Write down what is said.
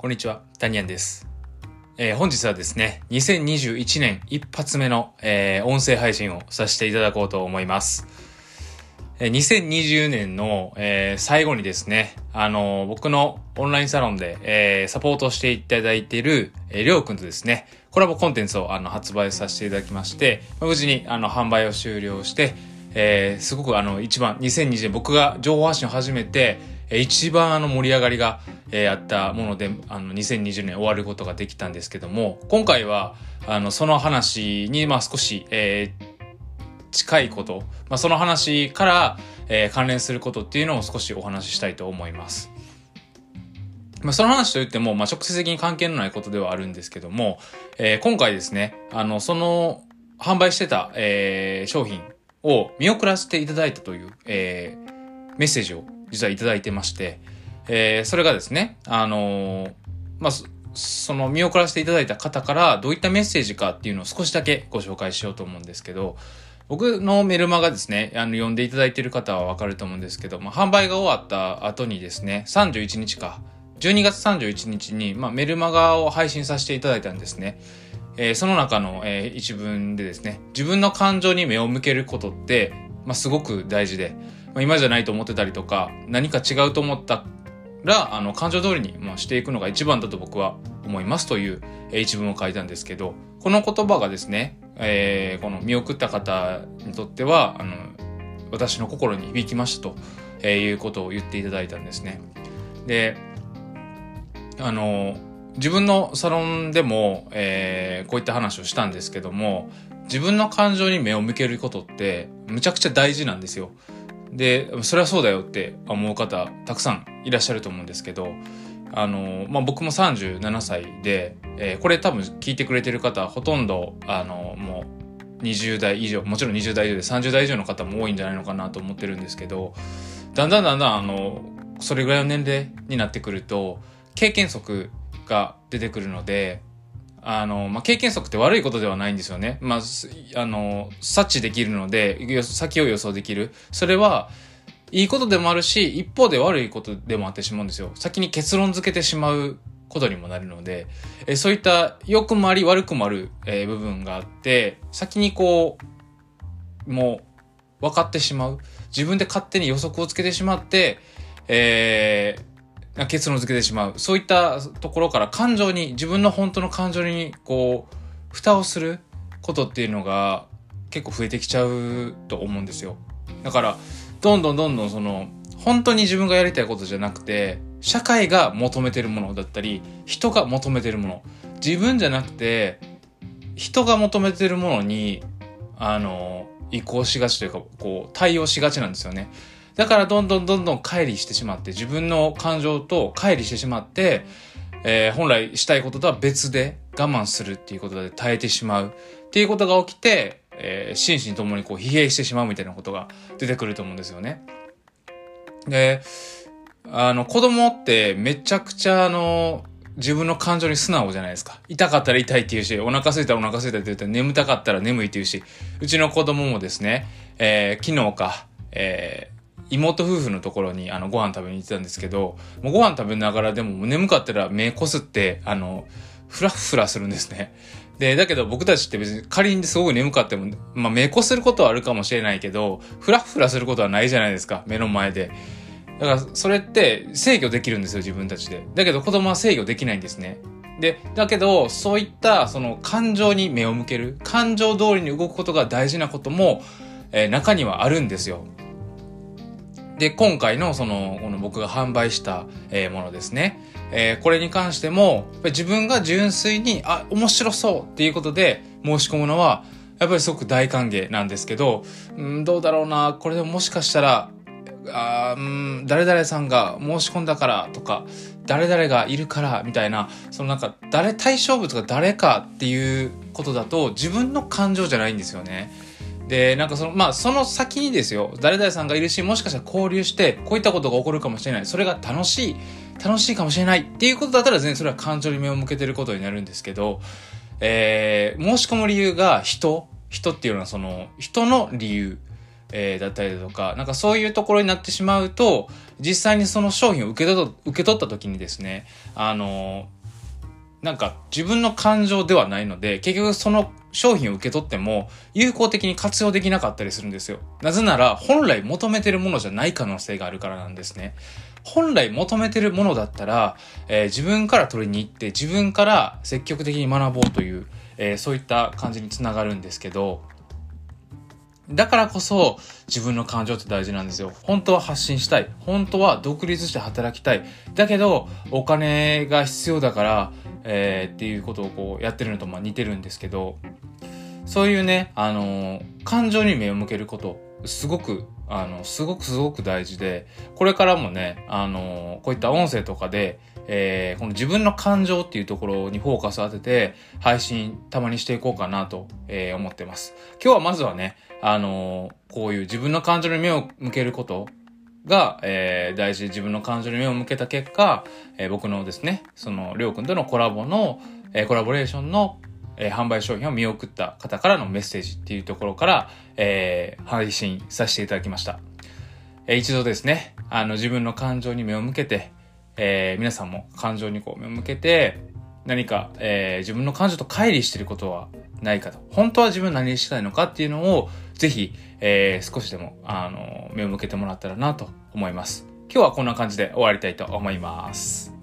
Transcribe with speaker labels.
Speaker 1: こんにちは、ダニアンです。えー本日はですね、2021年一発目の、えー音声配信をさせていただこうと思います。えー2020年の、え最後にですね、あの僕のオンラインサロンで、えサポートしていただいている、えりょうくんとですね、コラボコンテンツをあの発売させていただきまして、無事にあの販売を終了して、えすごくあの一番2020年僕が情報発信を始めて、一番あの盛り上がりが、えあったもので、あの2020年終わることができたんですけども、今回はあのその話にまあ少し、えー近いこと、まあ、その話から、えー関連することっていうのを少しお話ししたいと思います。まあ、その話といっても、まあ、直接的に関係のないことではあるんですけども、えー今回ですね、あの、その、販売してた、えー商品を見送らせていただいたという、えーメッセージを実はいただいてまして、えーそれがですね、あのーまあ、その見送らせていただいた方からどういったメッセージかっていうのを少しだけご紹介しようと思うんですけど、僕のメルマガですね、あの、読んでいただいている方はわかると思うんですけど、まあ、販売が終わった後にですね、31日か、12月31日に、まあ、メルマガを配信させていただいたんですね。えーその中の、えー一文でですね、自分の感情に目を向けることって、まあ、すごく大事で、まあ、今じゃないと思ってたりとか、何か違うと思ったら、あの、感情通りに、まあ、していくのが一番だと僕は思いますという、一文を書いたんですけど、この言葉がですね、えーこの見送った方にとっては、あの、私の心に響きましたと、いうことを言っていただいたんですね。で、あの、自分のサロンでも、えーこういった話をしたんですけども、自分の感情に目を向けることって、むちゃくちゃ大事なんですよ。で、それはそうだよって思う方、たくさんいらっしゃると思うんですけど、あの、まあ、僕も37歳で、えーこれ多分聞いてくれてる方、ほとんど、あの、もう、20代以上、もちろん20代以上で30代以上の方も多いんじゃないのかなと思ってるんですけど、だんだんだんだん、あの、それぐらいの年齢になってくると、経験則が出てくるので、あの、まあ、経験則って悪いことではないんですよね。まあ、あの、察知できるので、先を予想できる。それは、いいことでもあるし、一方で悪いことでもあってしまうんですよ。先に結論付けてしまうことにもなるので、えそういった良くもあり悪くもある、え部分があって、先にこう、もう分かってしまう。自分で勝手に予測をつけてしまって、えー結論付けてしまう。そういったところから感情に、自分の本当の感情に、こう、蓋をすることっていうのが結構増えてきちゃうと思うんですよ。だから、どんどんどんどんその、本当に自分がやりたいことじゃなくて、社会が求めてるものだったり、人が求めてるもの。自分じゃなくて、人が求めてるものに、あの、移行しがちというか、こう、対応しがちなんですよね。だからどんどんどんどん乖離してしまって、自分の感情と乖離してしまって、えー本来したいこととは別で我慢するっていうことで耐えてしまうっていうことが起きて、えー心身ともにこう疲弊してしまうみたいなことが出てくると思うんですよね。で、あの、子供ってめちゃくちゃあの、自分の感情に素直じゃないですか。痛かったら痛いって言うし、お腹空いたらお腹空いたって言ったら眠たかったら眠いって言うし、うちの子供もですね、えー昨日か、えー妹夫婦のところにあのご飯食べに行ってたんですけど、もうご飯食べながらでも眠かったら目こすって、あの、ふらふらするんですね。で、だけど僕たちって別に仮にすごく眠かっても、まあ目こすることはあるかもしれないけど、ふらふらすることはないじゃないですか、目の前で。だからそれって制御できるんですよ、自分たちで。だけど子供は制御できないんですね。で、だけど、そういった、その感情に目を向ける、感情通りに動くことが大事なことも、えー中にはあるんですよ。で、今回のその、この僕が販売した、えーものですね。えーこれに関しても、自分が純粋に、あ、面白そうっていうことで申し込むのは、やっぱりすごく大歓迎なんですけど、うん、どうだろうな、これでももしかしたら、あうん、誰々さんが申し込んだからとか、誰々がいるからみたいな、そのなんか、誰対象物が誰かっていうことだと、自分の感情じゃないんですよね。で、なんかその、まあ、その先にですよ、誰々さんがいるし、もしかしたら交流して、こういったことが起こるかもしれない。それが楽しい、楽しいかもしれないっていうことだったら、全然それは感情に目を向けてることになるんですけど、えー、申し込む理由が人、人っていうのはその、人の理由。えー、だったりだとか、なんかそういうところになってしまうと、実際にその商品を受け取受け取った時にですね、あのなんか自分の感情ではないので、結局その商品を受け取っても有効的に活用できなかったりするんですよ。なぜなら本来求めてるものじゃない可能性があるからなんですね。本来求めてるものだったら、えー、自分から取りに行って自分から積極的に学ぼうという、えー、そういった感じにつながるんですけど、だからこそ自分の感情って大事なんですよ。本当は発信したい。本当は独立して働きたい。だけど、お金が必要だから、えー、っていうことをこうやってるのとまあ似てるんですけど、そういうね、あのー、感情に目を向けること、すごく、あの、すごくすごく大事で、これからもね、あのー、こういった音声とかで、えー、この自分の感情っていうところにフォーカスを当てて、配信たまにしていこうかなと、えー、思ってます。今日はまずはね、あの、こういう自分の感情に目を向けることが、えー、大事で自分の感情に目を向けた結果、えー、僕のですね、その、りょうくんとのコラボの、えー、コラボレーションの、えー、販売商品を見送った方からのメッセージっていうところから、えー、配信させていただきました。えー、一度ですね、あの、自分の感情に目を向けて、えー、皆さんも感情にこう目を向けて、何か、えー、自分の感情と乖離してることはないかと。本当は自分何したいのかっていうのを、ぜひ、えー、少しでも、あの、目を向けてもらったらなと思います。今日はこんな感じで終わりたいと思います。